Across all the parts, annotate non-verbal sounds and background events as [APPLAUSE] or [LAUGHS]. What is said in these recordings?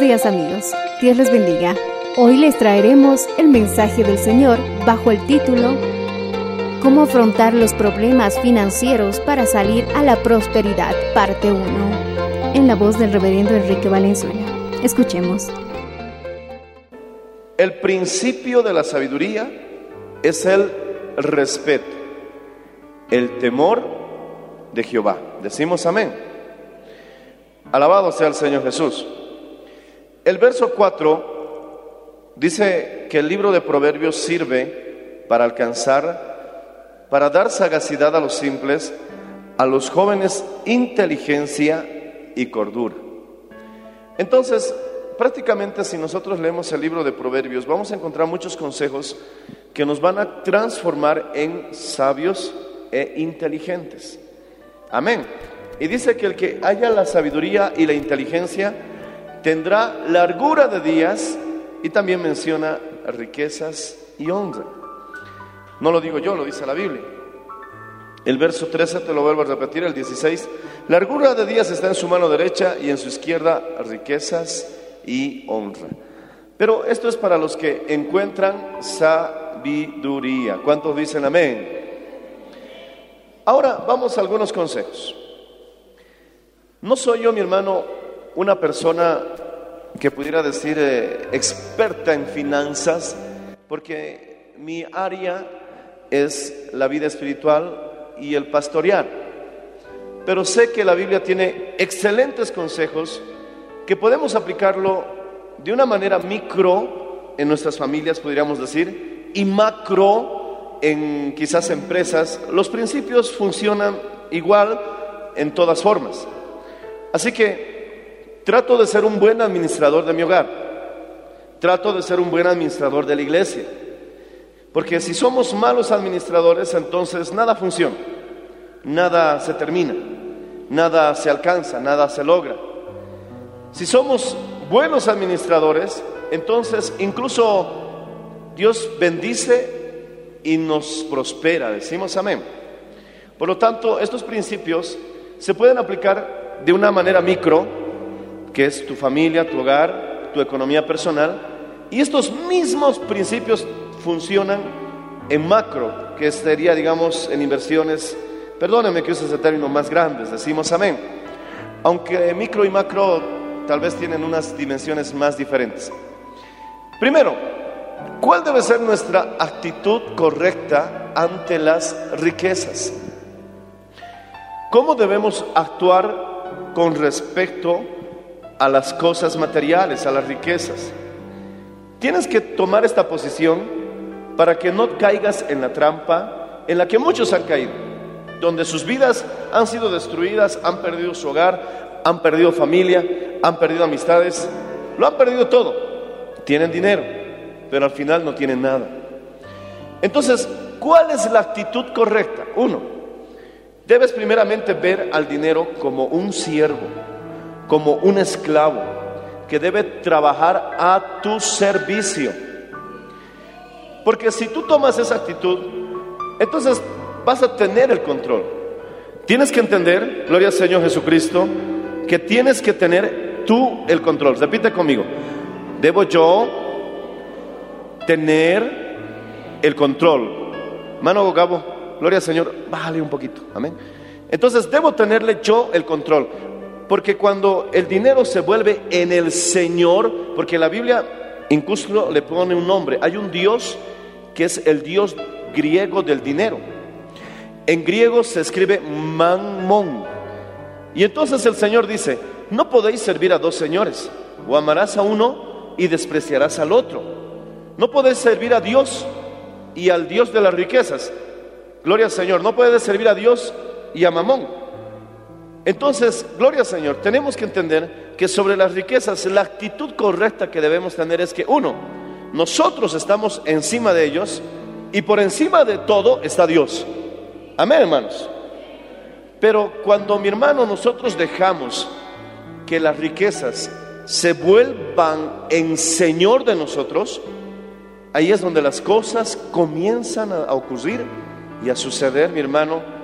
Días amigos, Dios les bendiga. Hoy les traeremos el mensaje del Señor bajo el título Cómo afrontar los problemas financieros para salir a la prosperidad, parte 1, en la voz del reverendo Enrique Valenzuela. Escuchemos. El principio de la sabiduría es el respeto, el temor de Jehová. Decimos amén. Alabado sea el Señor Jesús. El verso 4 dice que el libro de Proverbios sirve para alcanzar, para dar sagacidad a los simples, a los jóvenes inteligencia y cordura. Entonces, prácticamente si nosotros leemos el libro de Proverbios, vamos a encontrar muchos consejos que nos van a transformar en sabios e inteligentes. Amén. Y dice que el que haya la sabiduría y la inteligencia tendrá largura de días y también menciona riquezas y honra. No lo digo yo, lo dice la Biblia. El verso 13 te lo vuelvo a repetir, el 16. Largura de días está en su mano derecha y en su izquierda riquezas y honra. Pero esto es para los que encuentran sabiduría. ¿Cuántos dicen amén? Ahora vamos a algunos consejos. No soy yo, mi hermano, una persona que pudiera decir eh, experta en finanzas, porque mi área es la vida espiritual y el pastorear. Pero sé que la Biblia tiene excelentes consejos que podemos aplicarlo de una manera micro en nuestras familias, podríamos decir, y macro en quizás empresas. Los principios funcionan igual en todas formas. Así que trato de ser un buen administrador de mi hogar. Trato de ser un buen administrador de la iglesia. Porque si somos malos administradores, entonces nada funciona. Nada se termina. Nada se alcanza, nada se logra. Si somos buenos administradores, entonces incluso Dios bendice y nos prospera. Decimos amén. Por lo tanto, estos principios se pueden aplicar de una manera micro, que es tu familia, tu hogar, tu economía personal, y estos mismos principios funcionan en macro, que sería, digamos, en inversiones, perdónenme que use ese término más grandes, decimos amén, aunque micro y macro tal vez tienen unas dimensiones más diferentes. Primero, ¿cuál debe ser nuestra actitud correcta ante las riquezas? ¿Cómo debemos actuar con respecto a las cosas materiales, a las riquezas? Tienes que tomar esta posición para que no caigas en la trampa en la que muchos han caído, donde sus vidas han sido destruidas, han perdido su hogar, han perdido familia, han perdido amistades, lo han perdido todo. Tienen dinero, pero al final no tienen nada. Entonces, ¿cuál es la actitud correcta? Uno, debes primeramente ver al dinero como un siervo, como un esclavo que debe trabajar a tu servicio. Porque si tú tomas esa actitud, entonces vas a tener el control. Tienes que entender, gloria al Señor Jesucristo, que tienes que tener tú el control. Repite conmigo. Debo yo tener el control. Mano Gabo, gloria al Señor, bájale un poquito. Amén. Entonces debo tenerle yo el control. Porque cuando el dinero se vuelve en el Señor, porque la Biblia incluso le pone un nombre, hay un Dios que es el Dios griego del dinero. En griego se escribe manmón. Y entonces el Señor dice, no podéis servir a dos señores, o amarás a uno y despreciarás al otro. No podéis servir a Dios y al Dios de las riquezas. Gloria al Señor, no puedes servir a Dios y a Mamón. Entonces, gloria al Señor, tenemos que entender que sobre las riquezas la actitud correcta que debemos tener es que, uno, nosotros estamos encima de ellos y por encima de todo está Dios. Amén, hermanos. Pero cuando mi hermano nosotros dejamos que las riquezas se vuelvan en Señor de nosotros, ahí es donde las cosas comienzan a ocurrir y a suceder, mi hermano.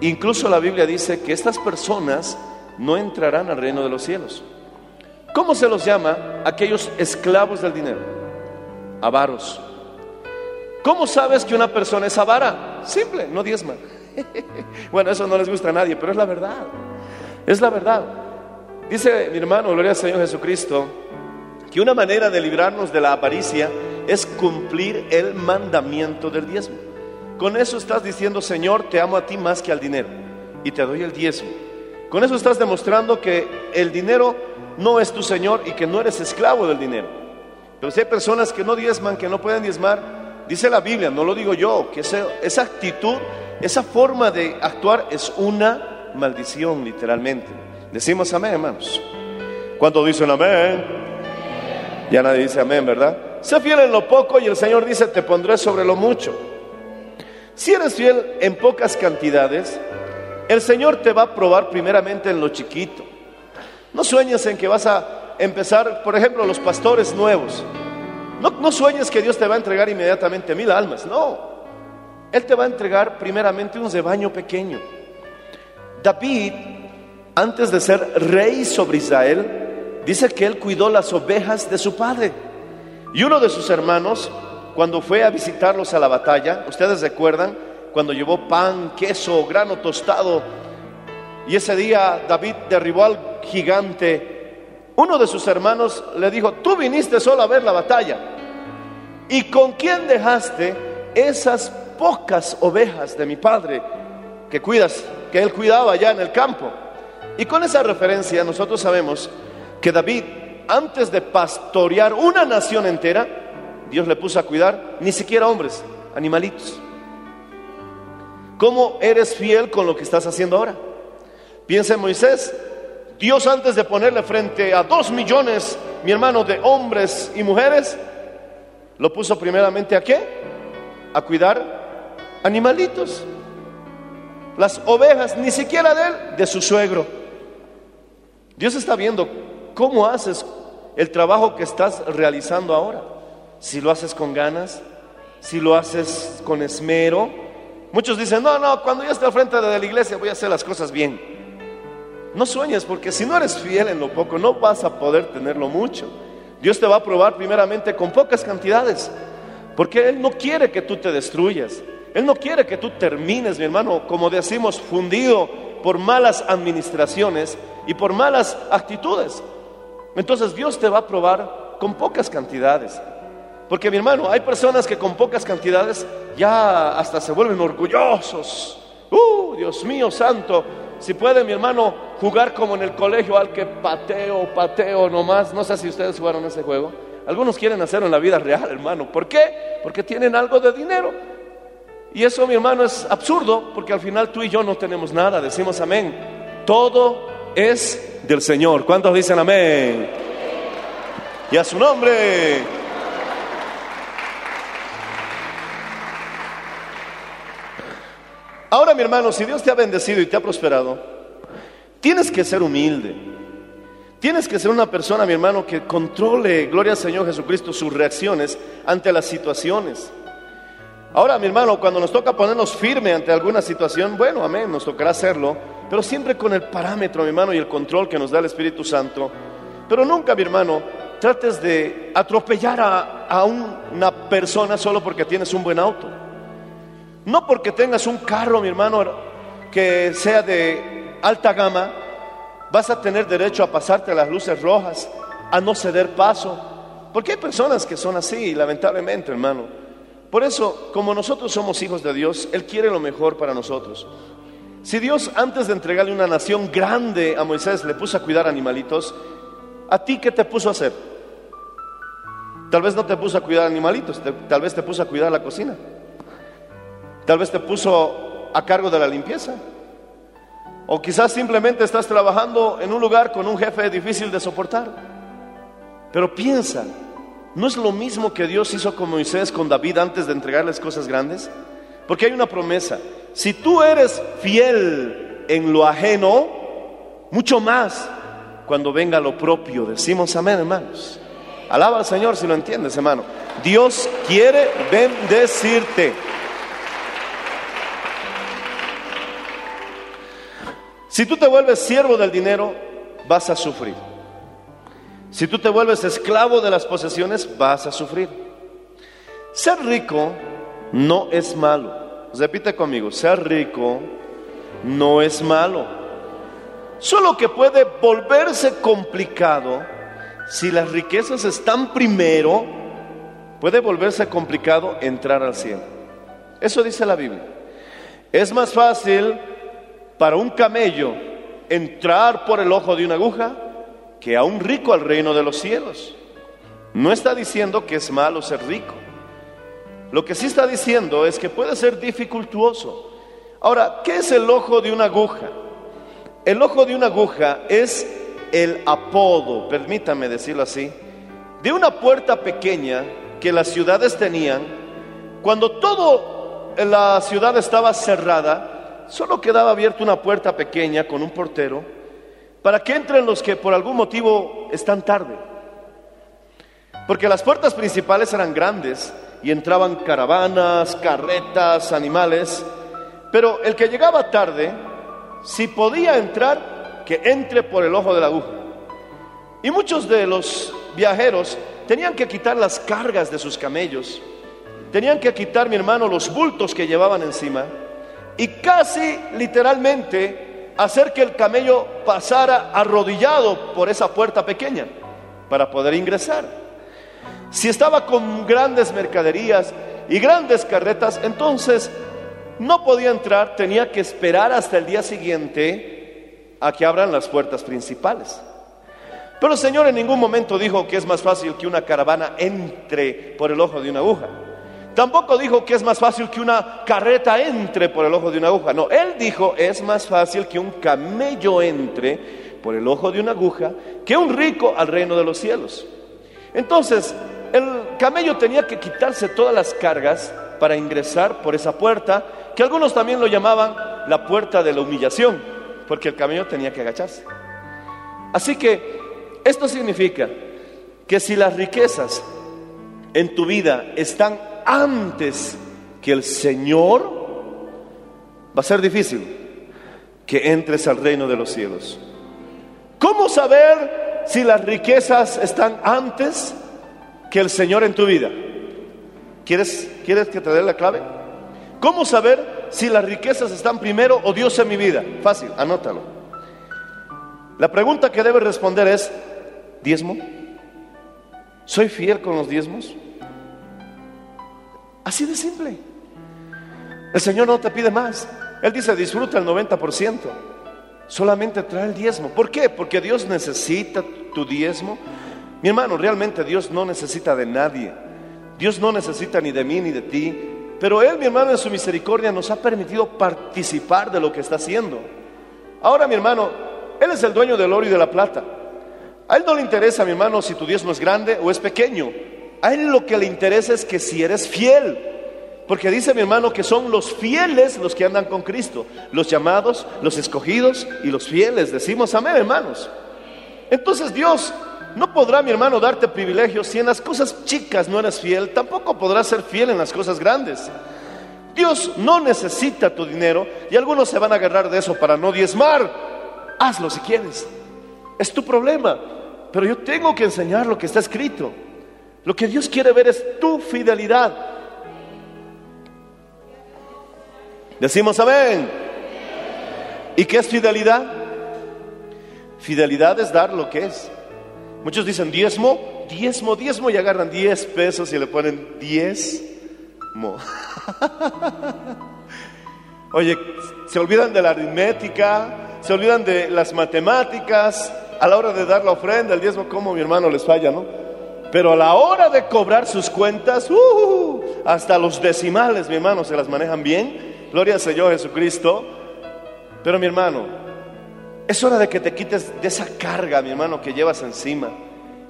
Incluso la Biblia dice que estas personas no entrarán al reino de los cielos. ¿Cómo se los llama aquellos esclavos del dinero? Avaros. ¿Cómo sabes que una persona es avara? Simple, no diezma. [LAUGHS] bueno, eso no les gusta a nadie, pero es la verdad. Es la verdad. Dice mi hermano, gloria al Señor Jesucristo, que una manera de librarnos de la avaricia es cumplir el mandamiento del diezmo. Con eso estás diciendo, Señor, te amo a ti más que al dinero y te doy el diezmo. Con eso estás demostrando que el dinero no es tu Señor y que no eres esclavo del dinero. Pero si hay personas que no diezman, que no pueden diezmar, dice la Biblia, no lo digo yo, que esa, esa actitud, esa forma de actuar es una maldición, literalmente. Decimos amén, hermanos. ¿Cuántos dicen amén? Ya nadie dice amén, ¿verdad? Sé fiel en lo poco y el Señor dice, te pondré sobre lo mucho. Si eres fiel en pocas cantidades, el Señor te va a probar primeramente en lo chiquito. No sueñes en que vas a empezar, por ejemplo, los pastores nuevos. No, no sueñes que Dios te va a entregar inmediatamente mil almas, no. Él te va a entregar primeramente un rebaño pequeño. David, antes de ser rey sobre Israel, dice que él cuidó las ovejas de su padre. Y uno de sus hermanos, cuando fue a visitarlos a la batalla, ustedes recuerdan, cuando llevó pan, queso, grano tostado, y ese día David derribó al gigante, uno de sus hermanos le dijo, tú viniste solo a ver la batalla, ¿y con quién dejaste esas pocas ovejas de mi padre que cuidas, que él cuidaba allá en el campo? Y con esa referencia nosotros sabemos que David, antes de pastorear una nación entera, Dios le puso a cuidar ni siquiera hombres, animalitos. ¿Cómo eres fiel con lo que estás haciendo ahora? Piensa en Moisés. Dios antes de ponerle frente a dos millones, mi hermano, de hombres y mujeres, lo puso primeramente a qué? A cuidar animalitos. Las ovejas, ni siquiera de él, de su suegro. Dios está viendo cómo haces el trabajo que estás realizando ahora. Si lo haces con ganas, si lo haces con esmero. Muchos dicen, no, no, cuando yo esté al frente de la iglesia voy a hacer las cosas bien. No sueñes, porque si no eres fiel en lo poco, no vas a poder tenerlo mucho. Dios te va a probar primeramente con pocas cantidades, porque Él no quiere que tú te destruyas. Él no quiere que tú termines, mi hermano, como decimos, fundido por malas administraciones y por malas actitudes. Entonces Dios te va a probar con pocas cantidades. Porque mi hermano, hay personas que con pocas cantidades ya hasta se vuelven orgullosos. Uh, Dios mío santo, si puede mi hermano jugar como en el colegio al que pateo, pateo nomás. No sé si ustedes jugaron ese juego. Algunos quieren hacerlo en la vida real, hermano. ¿Por qué? Porque tienen algo de dinero. Y eso, mi hermano, es absurdo, porque al final tú y yo no tenemos nada. Decimos amén. Todo es del Señor. ¿Cuántos dicen amén? Y a su nombre. Ahora, mi hermano, si Dios te ha bendecido y te ha prosperado, tienes que ser humilde. Tienes que ser una persona, mi hermano, que controle, gloria al Señor Jesucristo, sus reacciones ante las situaciones. Ahora, mi hermano, cuando nos toca ponernos firme ante alguna situación, bueno, amén, nos tocará hacerlo, pero siempre con el parámetro, mi hermano, y el control que nos da el Espíritu Santo. Pero nunca, mi hermano, trates de atropellar a, a una persona solo porque tienes un buen auto. No porque tengas un carro, mi hermano, que sea de alta gama, vas a tener derecho a pasarte las luces rojas, a no ceder paso. Porque hay personas que son así, lamentablemente, hermano. Por eso, como nosotros somos hijos de Dios, Él quiere lo mejor para nosotros. Si Dios antes de entregarle una nación grande a Moisés le puso a cuidar animalitos, ¿a ti qué te puso a hacer? Tal vez no te puso a cuidar animalitos, tal vez te puso a cuidar la cocina. Tal vez te puso a cargo de la limpieza. O quizás simplemente estás trabajando en un lugar con un jefe difícil de soportar. Pero piensa, ¿no es lo mismo que Dios hizo con Moisés, con David antes de entregarles cosas grandes? Porque hay una promesa. Si tú eres fiel en lo ajeno, mucho más cuando venga lo propio. Decimos amén, hermanos. Alaba al Señor si lo entiendes, hermano. Dios quiere bendecirte. Si tú te vuelves siervo del dinero, vas a sufrir. Si tú te vuelves esclavo de las posesiones, vas a sufrir. Ser rico no es malo. Repite conmigo, ser rico no es malo. Solo que puede volverse complicado si las riquezas están primero, puede volverse complicado entrar al cielo. Eso dice la Biblia. Es más fácil para un camello entrar por el ojo de una aguja que a un rico al reino de los cielos. No está diciendo que es malo ser rico. Lo que sí está diciendo es que puede ser dificultuoso. Ahora, ¿qué es el ojo de una aguja? El ojo de una aguja es el apodo, permítame decirlo así, de una puerta pequeña que las ciudades tenían. Cuando todo en la ciudad estaba cerrada, solo quedaba abierta una puerta pequeña con un portero para que entren los que por algún motivo están tarde. Porque las puertas principales eran grandes y entraban caravanas, carretas, animales, pero el que llegaba tarde, si podía entrar, que entre por el ojo de la aguja. Y muchos de los viajeros tenían que quitar las cargas de sus camellos, tenían que quitar, mi hermano, los bultos que llevaban encima y casi literalmente hacer que el camello pasara arrodillado por esa puerta pequeña para poder ingresar. Si estaba con grandes mercaderías y grandes carretas, entonces no podía entrar, tenía que esperar hasta el día siguiente a que abran las puertas principales. Pero el Señor en ningún momento dijo que es más fácil que una caravana entre por el ojo de una aguja. Tampoco dijo que es más fácil que una carreta entre por el ojo de una aguja. No, Él dijo es más fácil que un camello entre por el ojo de una aguja que un rico al reino de los cielos. Entonces, el camello tenía que quitarse todas las cargas para ingresar por esa puerta, que algunos también lo llamaban la puerta de la humillación, porque el camello tenía que agacharse. Así que esto significa que si las riquezas en tu vida están antes que el Señor, va a ser difícil que entres al reino de los cielos. ¿Cómo saber si las riquezas están antes que el Señor en tu vida? ¿Quieres, ¿Quieres que te dé la clave? ¿Cómo saber si las riquezas están primero o Dios en mi vida? Fácil, anótalo. La pregunta que debes responder es, ¿diezmo? ¿Soy fiel con los diezmos? Así de simple. El Señor no te pide más. Él dice, disfruta el 90%. Solamente trae el diezmo. ¿Por qué? Porque Dios necesita tu diezmo. Mi hermano, realmente Dios no necesita de nadie. Dios no necesita ni de mí ni de ti. Pero Él, mi hermano, en su misericordia nos ha permitido participar de lo que está haciendo. Ahora, mi hermano, Él es el dueño del oro y de la plata. A Él no le interesa, mi hermano, si tu diezmo es grande o es pequeño. A Él lo que le interesa es que si eres fiel. Porque dice mi hermano que son los fieles los que andan con Cristo. Los llamados, los escogidos y los fieles. Decimos amén, hermanos. Entonces Dios no podrá, mi hermano, darte privilegios si en las cosas chicas no eres fiel. Tampoco podrás ser fiel en las cosas grandes. Dios no necesita tu dinero y algunos se van a agarrar de eso para no diezmar. Hazlo si quieres. Es tu problema. Pero yo tengo que enseñar lo que está escrito. Lo que Dios quiere ver es tu fidelidad. Decimos amén. ¿Y qué es fidelidad? Fidelidad es dar lo que es. Muchos dicen diezmo, diezmo, diezmo y agarran 10 pesos y le ponen diezmo. [LAUGHS] Oye, se olvidan de la aritmética, se olvidan de las matemáticas, a la hora de dar la ofrenda, el diezmo, como mi hermano les falla, ¿no? Pero a la hora de cobrar sus cuentas, ¡uh! hasta los decimales, mi hermano, se las manejan bien. Gloria al Señor Jesucristo. Pero mi hermano, es hora de que te quites de esa carga, mi hermano, que llevas encima.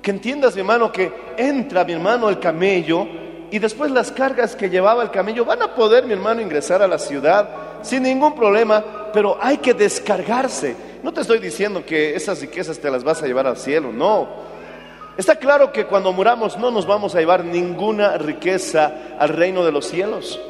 Que entiendas, mi hermano, que entra, mi hermano, el camello y después las cargas que llevaba el camello van a poder, mi hermano, ingresar a la ciudad sin ningún problema, pero hay que descargarse. No te estoy diciendo que esas riquezas te las vas a llevar al cielo, no. Está claro que cuando muramos no nos vamos a llevar ninguna riqueza al reino de los cielos.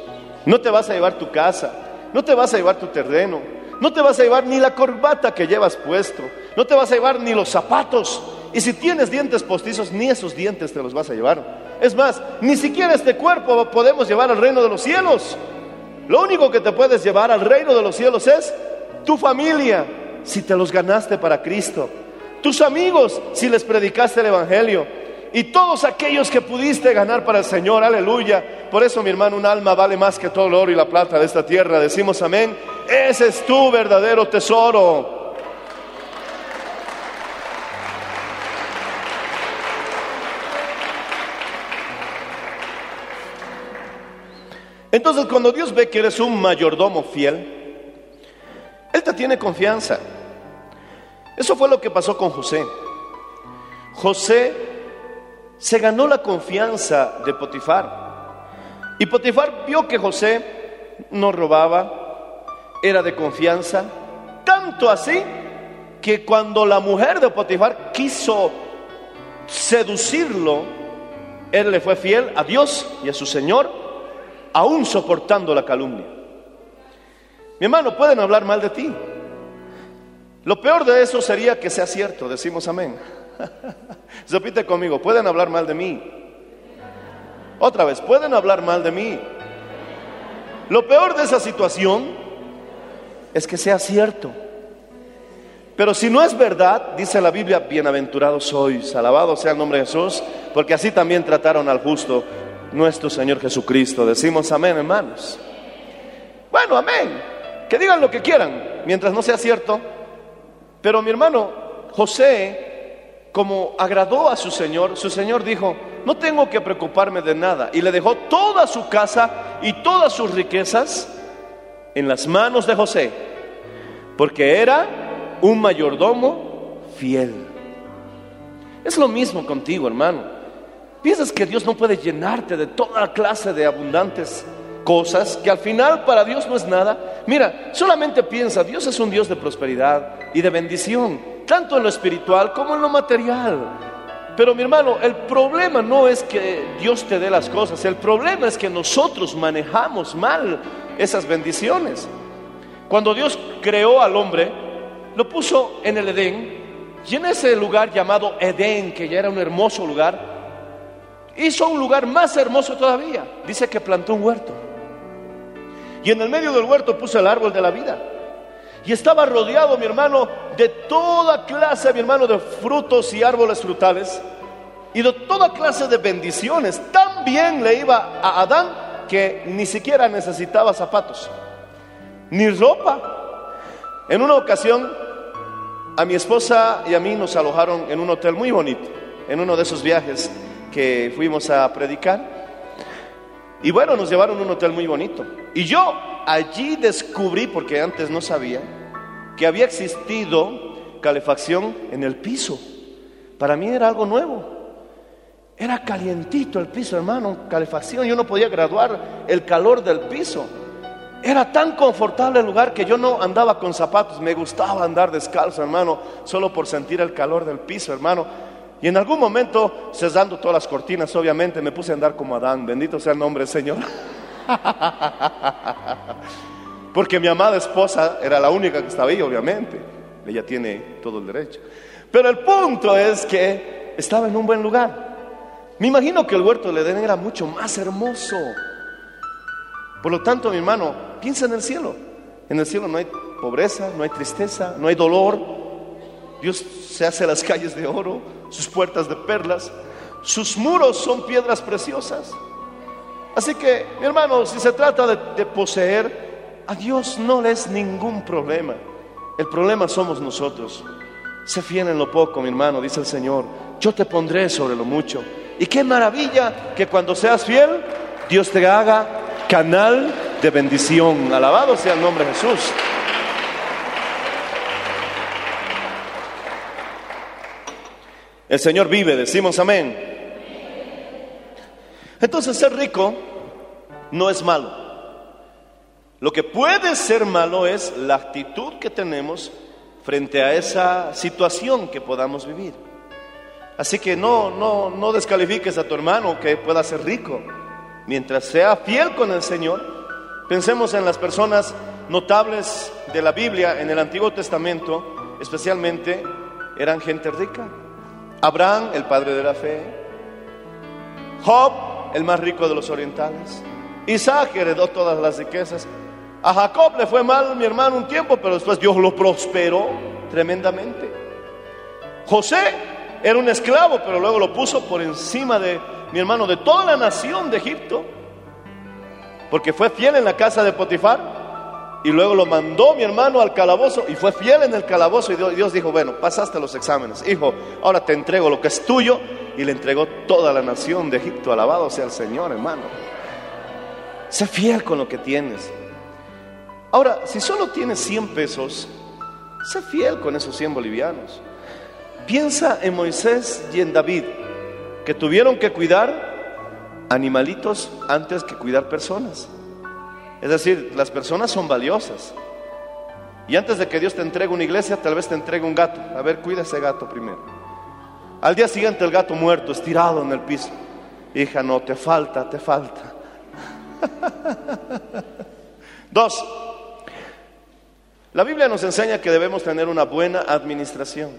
No te vas a llevar tu casa, no te vas a llevar tu terreno, no te vas a llevar ni la corbata que llevas puesto, no te vas a llevar ni los zapatos. Y si tienes dientes postizos, ni esos dientes te los vas a llevar. Es más, ni siquiera este cuerpo podemos llevar al reino de los cielos. Lo único que te puedes llevar al reino de los cielos es tu familia, si te los ganaste para Cristo. Tus amigos, si les predicaste el Evangelio. Y todos aquellos que pudiste ganar para el Señor, aleluya. Por eso, mi hermano, un alma vale más que todo el oro y la plata de esta tierra. Decimos amén. Ese es tu verdadero tesoro. Entonces, cuando Dios ve que eres un mayordomo fiel, Él te tiene confianza. Eso fue lo que pasó con José. José se ganó la confianza de Potifar. Y Potifar vio que José no robaba, era de confianza, tanto así que cuando la mujer de Potifar quiso seducirlo, él le fue fiel a Dios y a su Señor aún soportando la calumnia. Mi hermano, pueden hablar mal de ti. Lo peor de eso sería que sea cierto, decimos amén. [LAUGHS] Repite conmigo, pueden hablar mal de mí. Otra vez, pueden hablar mal de mí. Lo peor de esa situación es que sea cierto. Pero si no es verdad, dice la Biblia, bienaventurados sois, alabado sea el nombre de Jesús, porque así también trataron al justo nuestro Señor Jesucristo. Decimos amén, hermanos. Bueno, amén. Que digan lo que quieran, mientras no sea cierto. Pero mi hermano José, como agradó a su Señor, su Señor dijo, no tengo que preocuparme de nada. Y le dejó toda su casa y todas sus riquezas en las manos de José, porque era un mayordomo fiel. Es lo mismo contigo, hermano. ¿Piensas que Dios no puede llenarte de toda clase de abundantes cosas que al final para Dios no es nada? Mira, solamente piensa, Dios es un Dios de prosperidad y de bendición, tanto en lo espiritual como en lo material. Pero mi hermano, el problema no es que Dios te dé las cosas, el problema es que nosotros manejamos mal esas bendiciones. Cuando Dios creó al hombre, lo puso en el Edén, y en ese lugar llamado Edén, que ya era un hermoso lugar, hizo un lugar más hermoso todavía. Dice que plantó un huerto. Y en el medio del huerto puso el árbol de la vida. Y estaba rodeado, mi hermano, de toda clase, mi hermano, de frutos y árboles frutales. Y de toda clase de bendiciones. Tan bien le iba a Adán que ni siquiera necesitaba zapatos. Ni ropa. En una ocasión, a mi esposa y a mí nos alojaron en un hotel muy bonito. En uno de esos viajes que fuimos a predicar. Y bueno, nos llevaron a un hotel muy bonito. Y yo allí descubrí, porque antes no sabía, que había existido calefacción en el piso. Para mí era algo nuevo. Era calientito el piso, hermano, calefacción. Yo no podía graduar el calor del piso. Era tan confortable el lugar que yo no andaba con zapatos. Me gustaba andar descalzo, hermano, solo por sentir el calor del piso, hermano. Y en algún momento, cesando todas las cortinas, obviamente, me puse a andar como Adán. Bendito sea el nombre del Señor. [LAUGHS] Porque mi amada esposa era la única que estaba ahí, obviamente. Ella tiene todo el derecho. Pero el punto es que estaba en un buen lugar. Me imagino que el huerto de Edén era mucho más hermoso. Por lo tanto, mi hermano, piensa en el cielo. En el cielo no hay pobreza, no hay tristeza, no hay dolor. Dios se hace las calles de oro, sus puertas de perlas, sus muros son piedras preciosas. Así que, mi hermano, si se trata de, poseer, a Dios no le es ningún problema. El problema somos nosotros. Sé fiel en lo poco, mi hermano, dice el Señor. Yo te pondré sobre lo mucho. Y qué maravilla que cuando seas fiel, Dios te haga canal de bendición. Alabado sea el nombre de Jesús. El Señor vive, decimos amén. Entonces ser rico no es malo. Lo que puede ser malo es la actitud que tenemos frente a esa situación que podamos vivir. Así que no, no, no descalifiques a tu hermano que pueda ser rico. Mientras sea fiel con el Señor, pensemos en las personas notables de la Biblia en el Antiguo Testamento, especialmente eran gente rica. Abraham, el padre de la fe. Job, el más rico de los orientales. Isaac heredó todas las riquezas. A Jacob le fue mal, mi hermano, un tiempo, pero después Dios lo prosperó tremendamente. José era un esclavo, pero luego lo puso por encima de, mi hermano, de toda la nación de Egipto. Porque fue fiel en la casa de Potifar. Y luego lo mandó mi hermano al calabozo y fue fiel en el calabozo. Y Dios, dijo, bueno, pasaste los exámenes. Hijo, ahora te entrego lo que es tuyo. Y le entregó toda la nación de Egipto. Alabado sea el Señor, hermano. Sé fiel con lo que tienes. Ahora, si solo tienes 100 pesos, sé fiel con esos 100 bolivianos. Piensa en Moisés y en David, que tuvieron que cuidar animalitos antes que cuidar personas. Es decir, las personas son valiosas. Y antes de que Dios te entregue una iglesia, tal vez te entregue un gato. A ver, cuida ese gato primero. Al día siguiente el gato muerto, estirado en el piso. Hija, no, te falta, te falta. [LAUGHS] Dos, la Biblia nos enseña que debemos tener una buena administración.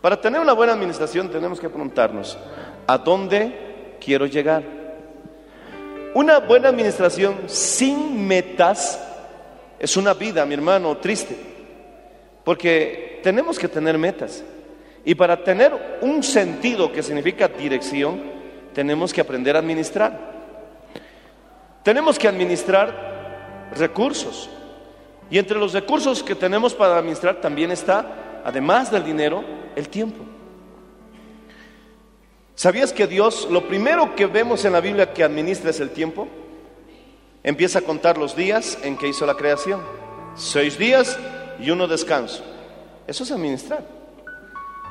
Para tener una buena administración tenemos que preguntarnos, ¿a dónde quiero llegar? Una buena administración sin metas es una vida, mi hermano, triste. Porque tenemos que tener metas. Y para tener un sentido que significa dirección, tenemos que aprender a administrar. Tenemos que administrar recursos. Y entre los recursos que tenemos para administrar también está, además del dinero, el tiempo. ¿Sabías que Dios, lo primero que vemos en la Biblia que administra es el tiempo? Empieza a contar los días en que hizo la creación. Seis días y uno descanso. Eso es administrar.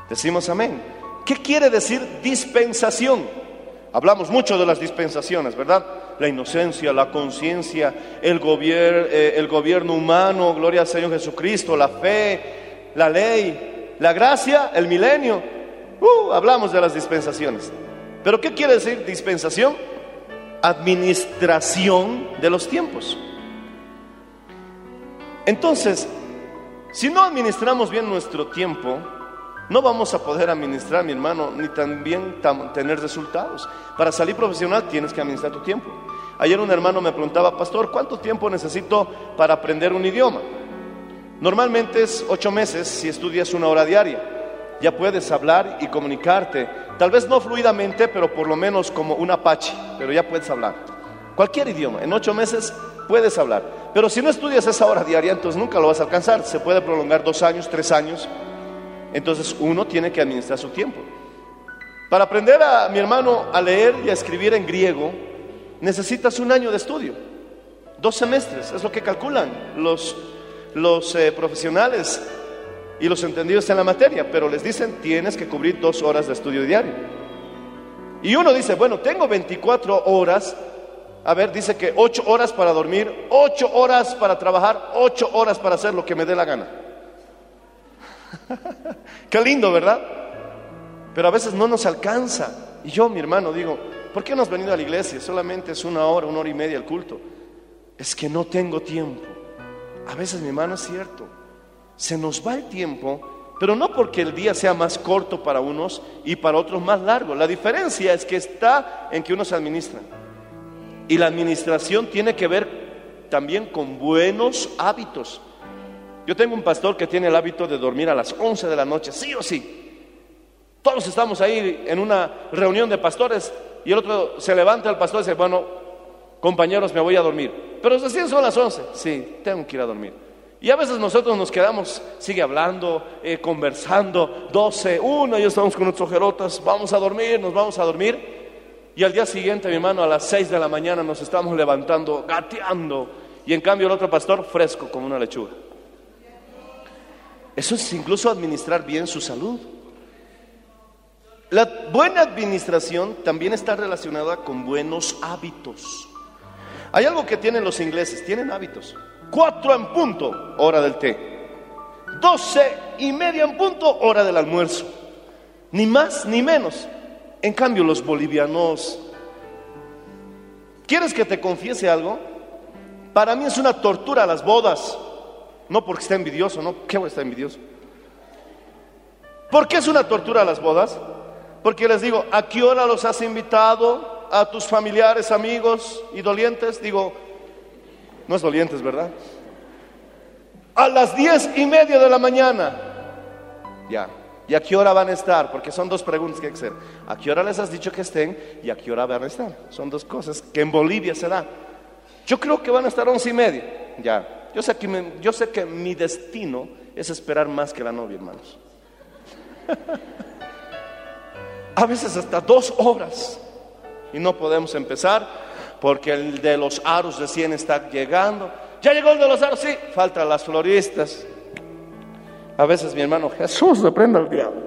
Decimos amén. ¿Qué quiere decir dispensación? Hablamos mucho de las dispensaciones, ¿verdad? La inocencia, la conciencia, el, gobier eh, el gobierno humano, gloria al Señor Jesucristo, la fe, la ley, la gracia, el milenio. Uh, hablamos de las dispensaciones. Pero ¿qué quiere decir dispensación? Administración de los tiempos. Entonces, si no administramos bien nuestro tiempo, no vamos a poder administrar, mi hermano, ni también tam- tener resultados. Para salir profesional tienes que administrar tu tiempo. Ayer un hermano me preguntaba, pastor, ¿cuánto tiempo necesito para aprender un idioma? Normalmente es ocho meses si estudias una hora diaria. Ya puedes hablar y comunicarte. Tal vez no fluidamente, pero por lo menos como un apache, pero ya puedes hablar. Cualquier idioma, en ocho meses puedes hablar. Pero si no estudias esa hora diaria, entonces nunca lo vas a alcanzar. Se puede prolongar dos años, tres años. Entonces uno tiene que administrar su tiempo. Para aprender a mi hermano a leer y a escribir en griego, necesitas un año de estudio. Dos semestres, es lo que calculan los, los eh, profesionales y los entendidos en la materia, pero les dicen tienes que cubrir dos horas de estudio diario. Y uno dice, bueno, tengo 24 horas, a ver, dice que 8 horas para dormir, 8 horas para trabajar, 8 horas para hacer lo que me dé la gana. [LAUGHS] Qué lindo, ¿verdad? Pero a veces no nos alcanza. Y yo, mi hermano, digo, ¿por qué no has venido a la iglesia? Solamente es una hora, una hora y media el culto. Es que no tengo tiempo. A veces, mi hermano, es cierto. Se nos va el tiempo, pero no porque el día sea más corto para unos y para otros más largo. La diferencia es que está en que unos administran. Y la administración tiene que ver también con buenos hábitos. Yo tengo un pastor que tiene el hábito de dormir a las 11 de la noche, sí o sí. Todos estamos ahí en una reunión de pastores y el otro se levanta el pastor y dice, bueno, compañeros, me voy a dormir. Pero recién son las 11, sí, tengo que ir a dormir. Y a veces nosotros nos quedamos, sigue hablando, eh, conversando, 12, 1, ya estamos con nuestros ojerotas, vamos a dormir, nos vamos a dormir. Y al día siguiente, mi hermano, a las 6 de la mañana nos estamos levantando, gateando. Y en cambio el otro pastor fresco como una lechuga. Eso es incluso administrar bien su salud. La buena administración también está relacionada con buenos hábitos. Hay algo que tienen los ingleses, tienen hábitos. Cuatro en punto, hora del té. Doce y media en punto, hora del almuerzo. Ni más ni menos. En cambio, los bolivianos, ¿quieres que te confiese algo? Para mí es una tortura las bodas. No porque esté envidioso, no, ¿qué voy a estar envidioso? ¿Por qué es una tortura las bodas? Porque les digo, ¿a qué hora los has invitado a tus familiares, amigos y dolientes? Digo, no es dolientes, ¿verdad? A las diez y media de la mañana. Ya. ¿Y a qué hora van a estar? Porque son dos preguntas que hay que hacer. ¿A qué hora les has dicho que estén y a qué hora van a estar? Son dos cosas que en Bolivia se da. Yo creo que van a estar once y media. Ya. Yo sé que, yo sé que mi destino es esperar más que la novia, hermanos. [LAUGHS] A veces hasta dos horas. Y no podemos empezar porque el de los aros recién está llegando. Ya llegó el de los aros, sí. Faltan las floristas. A veces mi hermano Jesús reprenda al diablo.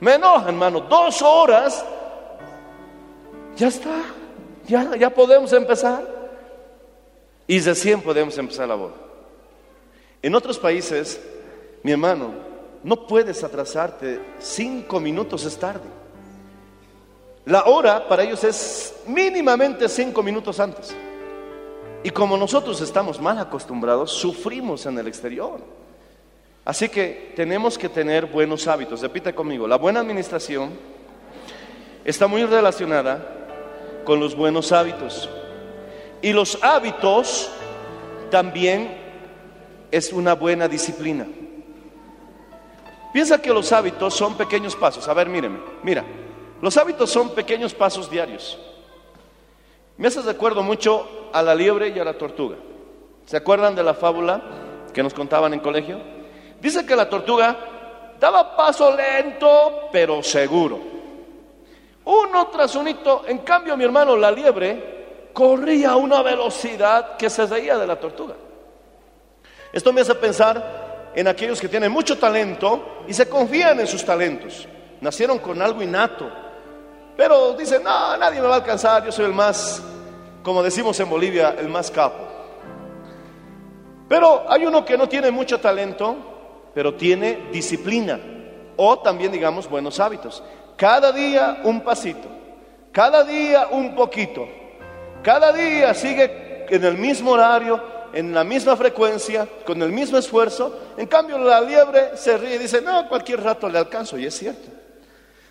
Me enoja, hermano. Dos horas. Ya está. Ya, ya podemos empezar. Y recién podemos empezar la boda. En otros países, mi hermano, no puedes atrasarte. Cinco minutos es tarde. La hora para ellos es mínimamente cinco minutos antes. Y como nosotros estamos mal acostumbrados, sufrimos en el exterior. Así que tenemos que tener buenos hábitos. Repite conmigo, la buena administración está muy relacionada con los buenos hábitos. Y los hábitos también es una buena disciplina. Piensa que los hábitos son pequeños pasos. A ver, míreme, mira. Los hábitos son pequeños pasos diarios. Me hace recuerdo mucho a la liebre y a la tortuga. ¿Se acuerdan de la fábula que nos contaban en colegio? Dice que la tortuga daba paso lento, pero seguro. Uno tras unito. En cambio, mi hermano, la liebre, corría a una velocidad que se reía de la tortuga. Esto me hace pensar en aquellos que tienen mucho talento y se confían en sus talentos. Nacieron con algo innato, pero dicen, no, nadie me va a alcanzar, yo soy el más, como decimos en Bolivia, el más capo. Pero hay uno que no tiene mucho talento, pero tiene disciplina o también digamos buenos hábitos. Cada día un pasito, cada día un poquito, cada día sigue en el mismo horario, en la misma frecuencia, con el mismo esfuerzo. En cambio la liebre se ríe y dice, no, cualquier rato le alcanzo, y es cierto.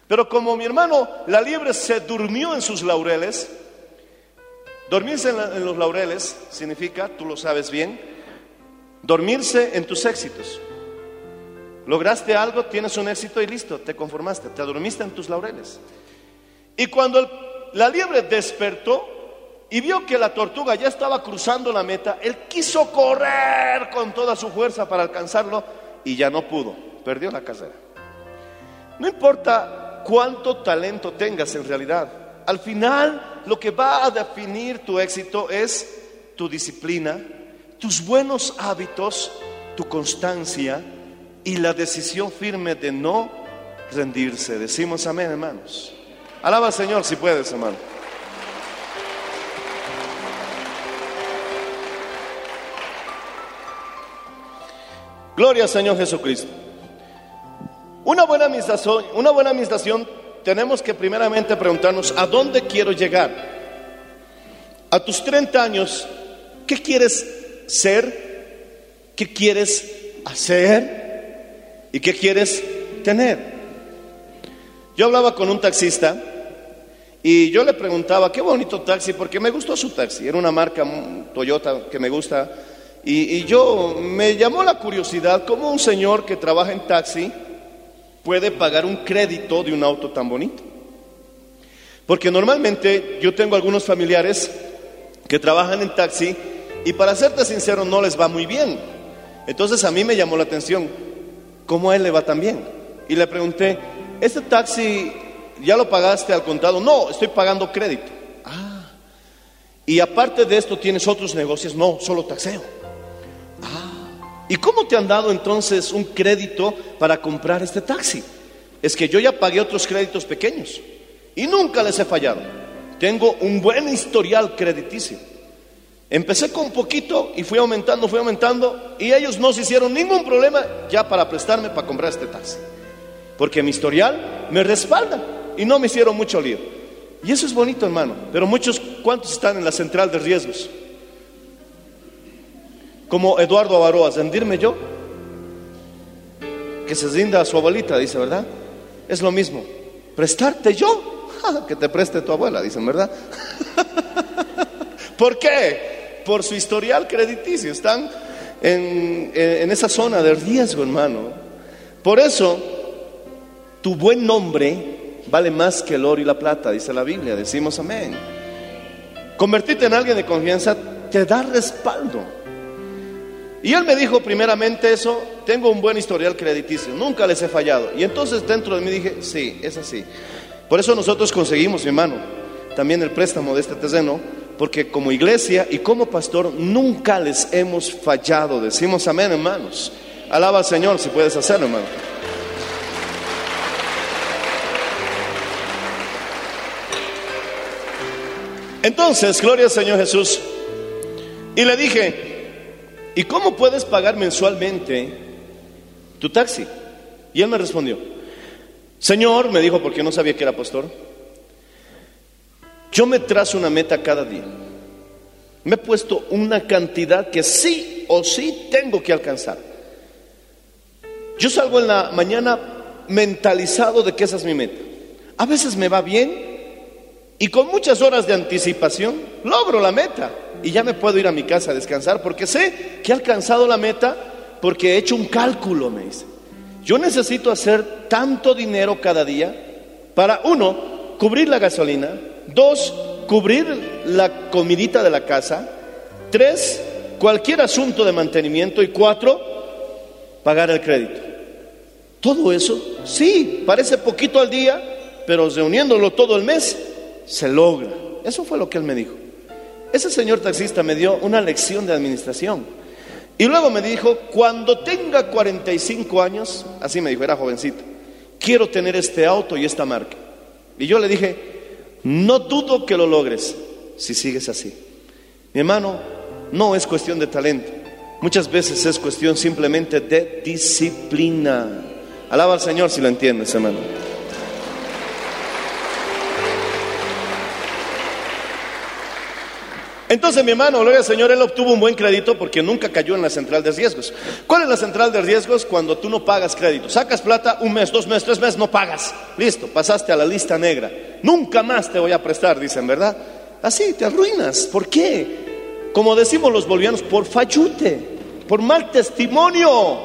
Pero como mi hermano, la liebre se durmió en sus laureles, dormirse en, los laureles significa, tú lo sabes bien, dormirse en tus éxitos. Lograste algo, tienes un éxito y listo, te conformaste, te dormiste en tus laureles. Y cuando la liebre despertó y vio que la tortuga ya estaba cruzando la meta, él quiso correr con toda su fuerza para alcanzarlo y ya no pudo, perdió la carrera. No importa cuánto talento tengas en realidad, al final lo que va a definir tu éxito es tu disciplina, tus buenos hábitos, tu constancia y la decisión firme de no rendirse. Decimos amén, hermanos. Alaba al Señor si puedes, hermano. Gloria al Señor Jesucristo. Una buena administración, una buena tenemos que primeramente preguntarnos, ¿a dónde quiero llegar? A tus 30 años, ¿qué quieres ser? ¿Qué quieres hacer? ¿Y qué quieres tener? Yo hablaba con un taxista y yo le preguntaba, qué bonito taxi, porque me gustó su taxi, era una marca Toyota que me gusta. Y, y yo me llamó la curiosidad, ¿cómo un señor que trabaja en taxi puede pagar un crédito de un auto tan bonito? Porque normalmente yo tengo algunos familiares que trabajan en taxi y para serte sincero no les va muy bien. Entonces a mí me llamó la atención, ¿cómo a él le va tan bien? Y le pregunté, ¿este taxi ya lo pagaste al contado? No, estoy pagando crédito. Ah, y aparte de esto tienes otros negocios, no, solo taxeo. ¿Y cómo te han dado entonces un crédito para comprar este taxi? Es que yo ya pagué otros créditos pequeños y nunca les he fallado. Tengo un buen historial crediticio. Empecé con poquito y fui aumentando, fui aumentando y ellos no se hicieron ningún problema ya para prestarme para comprar este taxi. Porque mi historial me respalda y no me hicieron mucho lío. Y eso es bonito, hermano. Pero muchos, ¿cuántos están en la central de riesgos? Como Eduardo Avaroa, rendirme yo, que se rinda a su abuelita, dice, ¿verdad? Es lo mismo. Prestarte yo, [LAUGHS] que te preste tu abuela, dicen, ¿verdad? [LAUGHS] ¿Por qué? Por su historial crediticio. Están en, en esa zona de riesgo, hermano. Por eso, tu buen nombre vale más que el oro y la plata, dice la Biblia. Decimos amén. Convertirte en alguien de confianza te da respaldo. Y él me dijo primeramente eso, tengo un buen historial crediticio, nunca les he fallado. Y entonces dentro de mí dije, sí, es así. Por eso nosotros conseguimos, mi hermano, también el préstamo de este terreno, porque como iglesia y como pastor nunca les hemos fallado. Decimos amén, hermanos. Alaba al Señor si puedes hacerlo, hermano. Entonces, gloria al Señor Jesús. Y le dije, ¿y cómo puedes pagar mensualmente tu taxi? Y él me respondió, Señor, me dijo porque no sabía que era pastor, yo me trazo una meta cada día. Me he puesto una cantidad que sí o sí tengo que alcanzar. Yo salgo en la mañana mentalizado de que esa es mi meta. A veces me va bien y con muchas horas de anticipación logro la meta y ya me puedo ir a mi casa a descansar porque sé que he alcanzado la meta porque he hecho un cálculo, me dice. Yo necesito hacer tanto dinero cada día para, uno, cubrir la gasolina, dos, cubrir la comidita de la casa, tres, cualquier asunto de mantenimiento y cuatro, pagar el crédito. Todo eso, sí, parece poquito al día, pero reuniéndolo todo el mes, se logra. Eso fue lo que él me dijo. Ese señor taxista me dio una lección de administración. Y luego me dijo, cuando tenga 45 años, así me dijo, era jovencito, quiero tener este auto y esta marca. Y yo le dije, no dudo que lo logres si sigues así. Mi hermano, no es cuestión de talento. Muchas veces es cuestión simplemente de disciplina. Alaba al Señor si lo entiendes, hermano. Entonces mi hermano, gloria al Señor, él obtuvo un buen crédito porque nunca cayó en la central de riesgos. ¿Cuál es la central de riesgos? Cuando tú no pagas crédito. Sacas plata un mes, dos meses, tres meses, no pagas. Listo, pasaste a la lista negra. Nunca más te voy a prestar, dicen, ¿verdad? Así, te arruinas. ¿Por qué? Como decimos los bolivianos, por fachute, por mal testimonio,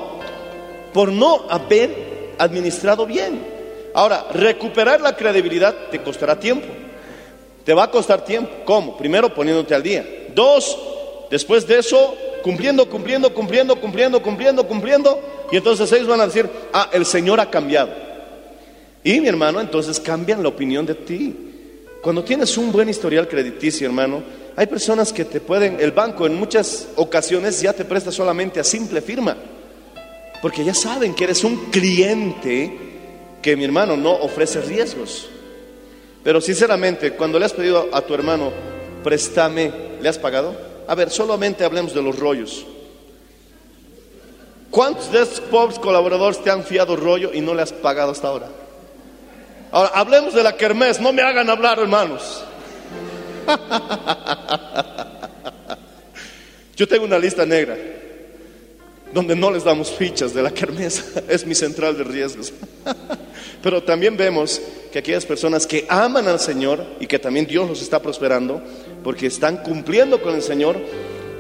por no haber administrado bien. Ahora, recuperar la credibilidad te costará tiempo. Te va a costar tiempo. ¿Cómo? Primero poniéndote al día. Dos, después de eso, cumpliendo, cumpliendo, cumpliendo, cumpliendo, cumpliendo, cumpliendo. Y entonces ellos van a decir, ah, el Señor ha cambiado. Y mi hermano, entonces cambian la opinión de ti. Cuando tienes un buen historial crediticio, hermano, hay personas que te pueden, el banco en muchas ocasiones ya te presta solamente a simple firma. Porque ya saben que eres un cliente que mi hermano no ofrece riesgos. Pero sinceramente, cuando le has pedido a tu hermano, préstame, ¿le has pagado? A ver, solamente hablemos de los rollos. ¿Cuántos de esos pobres colaboradores te han fiado rollo y no le has pagado hasta ahora? Ahora, hablemos de la kermés, no me hagan hablar, hermanos. [LAUGHS] Yo tengo una lista negra donde no les damos fichas de la kermés, [LAUGHS] es mi central de riesgos. [LAUGHS] Pero también vemos que aquellas personas que aman al Señor y que también Dios los está prosperando, porque están cumpliendo con el Señor,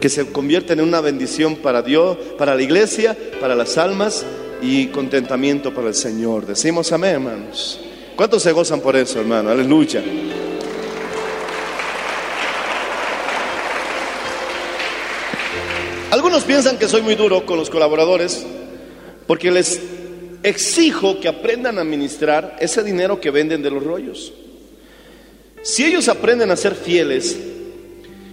que se convierten en una bendición para Dios, para la iglesia, para las almas y contentamiento para el Señor. Decimos amén, hermanos. ¿Cuántos se gozan por eso, hermano? Aleluya. Algunos piensan que soy muy duro con los colaboradores porque les exijo que aprendan a administrar ese dinero que venden de los rollos. Si ellos aprenden a ser fieles,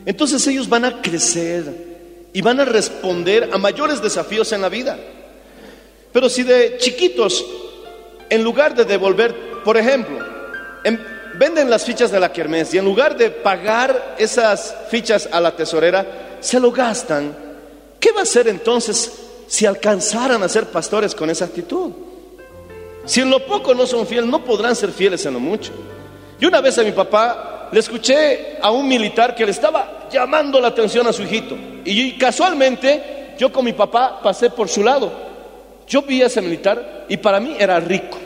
entonces ellos van a crecer y van a responder a mayores desafíos en la vida. Pero si de chiquitos, en lugar de devolver, por ejemplo, en- venden las fichas de la kermés y en lugar de pagar esas fichas a la tesorera, se lo gastan, ¿qué va a hacer entonces si alcanzaran a ser pastores con esa actitud? Si en lo poco no son fieles, no podrán ser fieles en lo mucho. Yo una vez a mi papá le escuché a un militar que le estaba llamando la atención a su hijito. Y casualmente yo con mi papá pasé por su lado. Yo vi a ese militar y para mí era rico,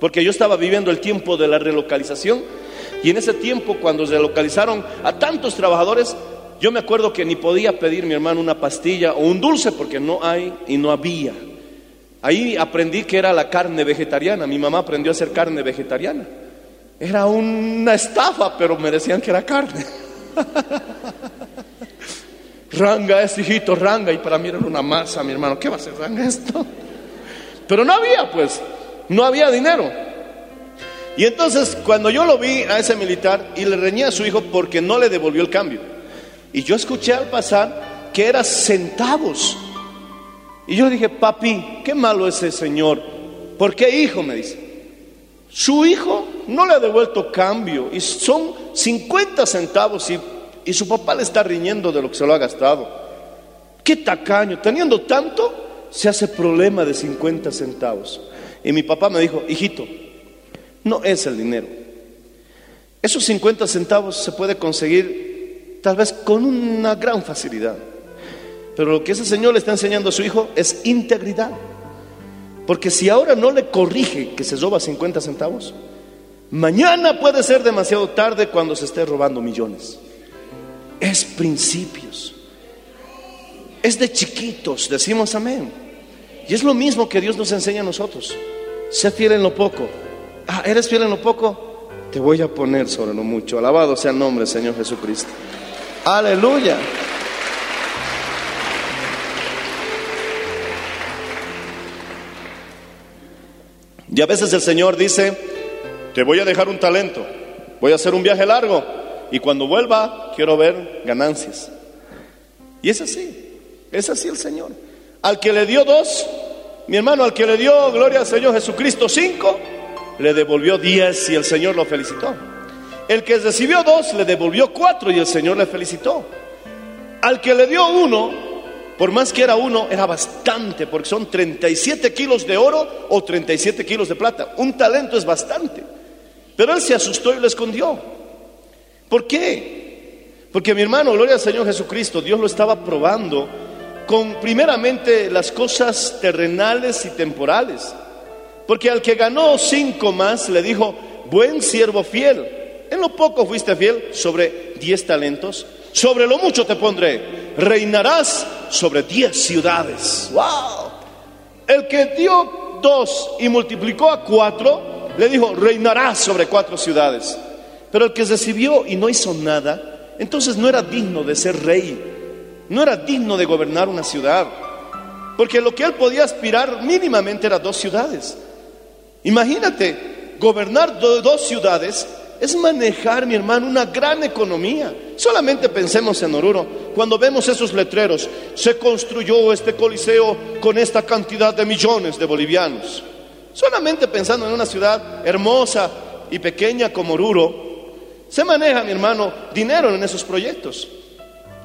porque yo estaba viviendo el tiempo de la relocalización. Y en ese tiempo, cuando se relocalizaron a tantos trabajadores, yo me acuerdo que ni podía pedir mi hermano una pastilla o un dulce porque no hay y no había. Ahí aprendí que era la carne vegetariana. Mi mamá aprendió a hacer carne vegetariana. Era una estafa, pero me decían que era carne. [LAUGHS] Ranga es hijito, ranga. Y para mí era una masa, mi hermano. ¿Qué va a ser ranga esto? Pero no había, pues. No había dinero. Y entonces, cuando yo lo vi a ese militar y le reñía a su hijo porque no le devolvió el cambio. Y yo escuché al pasar que era centavos. Y yo dije, papi, qué malo ese señor. ¿Por qué hijo? Me dice. Su hijo no le ha devuelto cambio y son 50 centavos y, y su papá le está riñendo de lo que se lo ha gastado. Qué tacaño, teniendo tanto, se hace problema de 50 centavos. Y mi papá me dijo, hijito, no es el dinero. Esos 50 centavos se puede conseguir tal vez con una gran facilidad. Pero lo que ese señor le está enseñando a su hijo es integridad. Porque si ahora no le corrige que se roba 50 centavos, mañana puede ser demasiado tarde cuando se esté robando millones. Es principios. Es de chiquitos, decimos amén. Y es lo mismo que Dios nos enseña a nosotros. Sé fiel en lo poco. Ah, ¿eres fiel en lo poco? Te voy a poner sobre lo mucho. Alabado sea el nombre, Señor Jesucristo. Aleluya. Y a veces el Señor dice, te voy a dejar un talento, voy a hacer un viaje largo y cuando vuelva quiero ver ganancias. Y es así, es así el Señor. Al que le dio dos, mi hermano, al que le dio, gloria al Señor Jesucristo, cinco, le devolvió diez y el Señor lo felicitó. El que recibió dos, le devolvió cuatro y el Señor le felicitó. Al que le dio uno, por más que era uno, era bastante, porque son 37 kilos de oro o 37 kilos de plata. Un talento es bastante. Pero él se asustó y lo escondió. ¿Por qué? Porque mi hermano, gloria al Señor Jesucristo, Dios lo estaba probando con primeramente las cosas terrenales y temporales. Porque al que ganó cinco más le dijo, buen siervo fiel, en lo poco fuiste fiel sobre diez talentos, sobre lo mucho te pondré, reinarás sobre diez ciudades. ¡Wow! El que dio dos y multiplicó a cuatro, le dijo, reinarás sobre cuatro ciudades. Pero el que recibió y no hizo nada, entonces no era digno de ser rey, no era digno de gobernar una ciudad. Porque lo que él podía aspirar mínimamente era dos ciudades. Imagínate, gobernar do- dos ciudades es manejar, mi hermano, una gran economía. Solamente pensemos en Oruro. Cuando vemos esos letreros, se construyó este coliseo con esta cantidad de millones de bolivianos. Solamente pensando en una ciudad hermosa y pequeña como Oruro, se maneja, mi hermano, dinero en esos proyectos.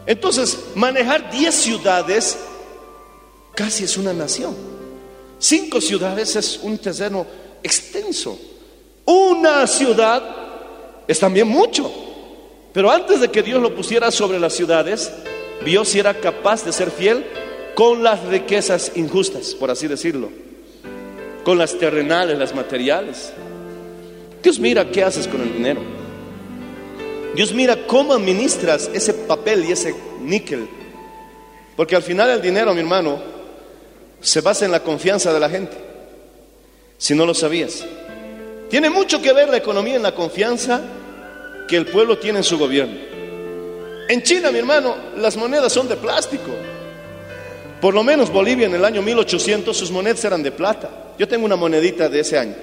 Entonces, manejar 10 ciudades casi es una nación. Cinco ciudades es un terreno extenso. Una ciudad es también mucho. Pero antes de que Dios lo pusiera sobre las ciudades, vio si era capaz de ser fiel con las riquezas injustas, por así decirlo, con las terrenales, las materiales. Dios mira qué haces con el dinero. Dios mira cómo administras ese papel y ese níquel. Porque al final el dinero, mi hermano, se basa en la confianza de la gente. Si no lo sabías. Tiene mucho que ver la economía en la confianza que el pueblo tiene en su gobierno. En China, mi hermano, las monedas son de plástico. Por lo menos Bolivia en el año 1800 sus monedas eran de plata. Yo tengo una monedita de ese año.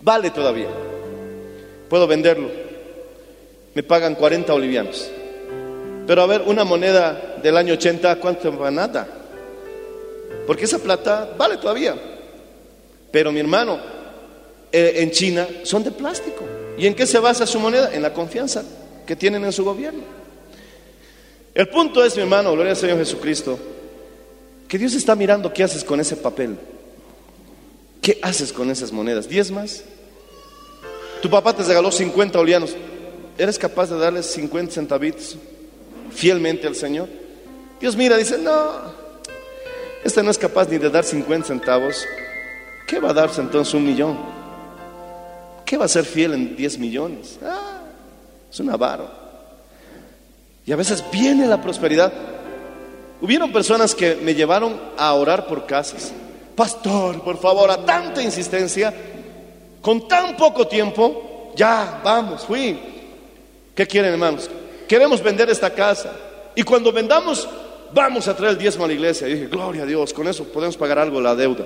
Vale todavía. Puedo venderlo. Me pagan 40 bolivianos. Pero a ver, una moneda del año 80, ¿cuánto va nada? Porque esa plata vale todavía. Pero mi hermano, eh, en China son de plástico. ¿Y en qué se basa su moneda? En la confianza que tienen en su gobierno. El punto es, mi hermano, gloria al Señor Jesucristo, que Dios está mirando qué haces con ese papel. ¿Qué haces con esas monedas? ¿Diez más? Tu papá te regaló 50 olianos. ¿Eres capaz de darles 50 centavitos fielmente al Señor? Dios mira, dice, no, este no es capaz ni de dar 50 centavos. ¿Qué va a darse entonces un millón? ¿Qué va a ser fiel en 10 millones? Ah, es un avaro. Y a veces viene la prosperidad. Hubieron personas que me llevaron a orar por casas. Pastor, por favor, a tanta insistencia, con tan poco tiempo, ya, vamos, fui. ¿Qué quieren, hermanos? Queremos vender esta casa. Y cuando vendamos, vamos a traer el diezmo a la iglesia. Y dije, gloria a Dios, con eso podemos pagar algo la deuda.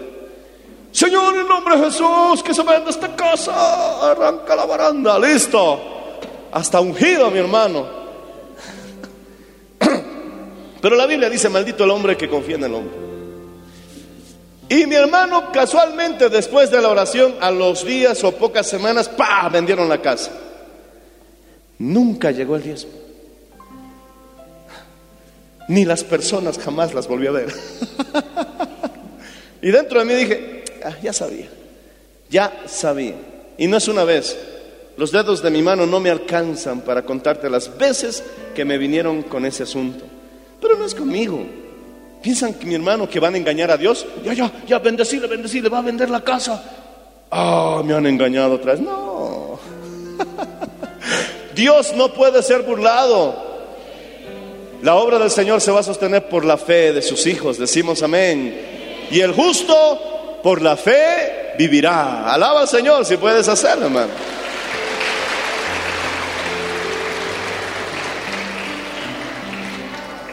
Señor, en nombre de Jesús, que se venda esta casa, arranca la baranda, listo. Hasta ungido, mi hermano. [CLEARS THROAT] Pero la Biblia dice, maldito el hombre que confía en el hombre. Y mi hermano, casualmente, después de la oración, a los días o pocas semanas, ¡pa! vendieron la casa. Nunca llegó el diezmo. Ni las personas jamás las volví a ver. [LAUGHS] y dentro de mí dije, ya sabía, ya sabía. Y no es una vez. Los dedos de mi mano no me alcanzan para contarte las veces que me vinieron con ese asunto. Pero no es conmigo. Piensan que mi hermano que van a engañar a Dios, ya, ya, ya, bendecirle, bendecirle, va a vender la casa. Ah, me han engañado otra vez. No. [LAUGHS] Dios no puede ser burlado. La obra del Señor se va a sostener por la fe de sus hijos, decimos amén. Y el justo por la fe vivirá. Alaba al Señor si puedes hacerlo, hermano.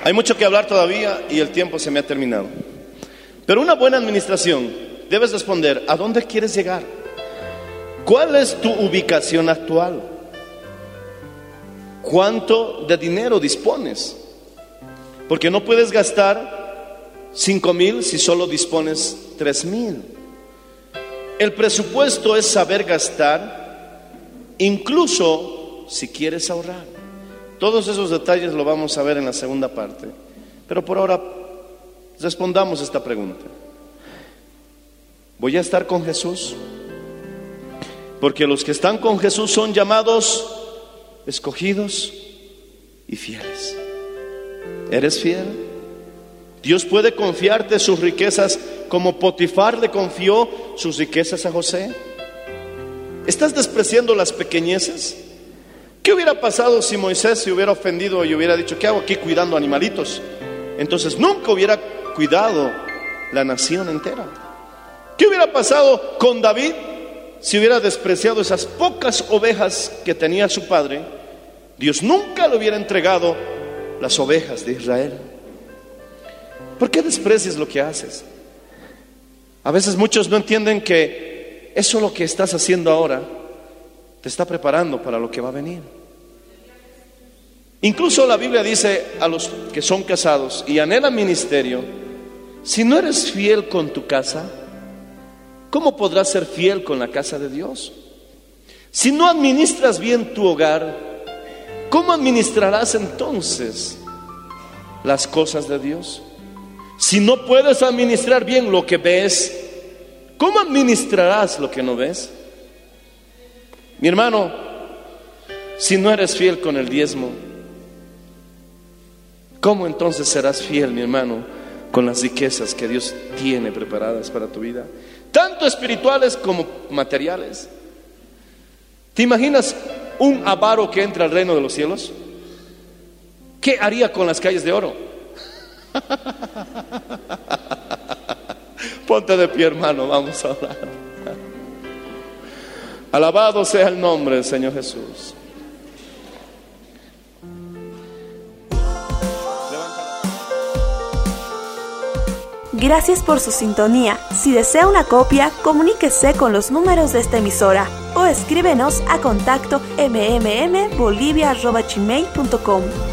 Hay mucho que hablar todavía y el tiempo se me ha terminado. Pero una buena administración debes responder, ¿a dónde quieres llegar? ¿Cuál es tu ubicación actual? ¿Cuánto de dinero dispones? Porque no puedes gastar cinco mil si solo dispones tres mil. El presupuesto es saber gastar, incluso si quieres ahorrar. Todos esos detalles lo vamos a ver en la segunda parte. Pero por ahora respondamos esta pregunta. ¿Voy a estar con Jesús? Porque los que están con Jesús son llamados, escogidos y fieles. ¿Eres fiel? Dios puede confiarte sus riquezas como Potifar le confió sus riquezas a José. ¿Estás despreciando las pequeñeces? ¿Qué hubiera pasado si Moisés se hubiera ofendido y hubiera dicho, ¿qué hago aquí cuidando animalitos? Entonces nunca hubiera cuidado la nación entera. ¿Qué hubiera pasado con David si hubiera despreciado esas pocas ovejas que tenía su padre? Dios nunca le hubiera entregado las ovejas de Israel. ¿Por qué desprecias lo que haces? A veces muchos no entienden que eso lo que estás haciendo ahora te está preparando para lo que va a venir. Incluso la Biblia dice a los que son casados y anhelan ministerio, si no eres fiel con tu casa, ¿cómo podrás ser fiel con la casa de Dios? Si no administras bien tu hogar, ¿cómo administrarás entonces las cosas de Dios? Si no puedes administrar bien lo que ves, ¿cómo administrarás lo que no ves? Mi hermano, si no eres fiel con el diezmo, ¿cómo entonces serás fiel, mi hermano, con las riquezas que Dios tiene preparadas para tu vida? Tanto espirituales como materiales. ¿Te imaginas un avaro que entra al reino de los cielos? ¿Qué haría con las calles de oro? [LAUGHS] Ponte de pie, hermano, vamos a hablar. Alabado sea el nombre del Señor Jesús. Gracias por su sintonía. Si desea una copia, comuníquese con los números de esta emisora o escríbenos a contacto mmmbolivia.com.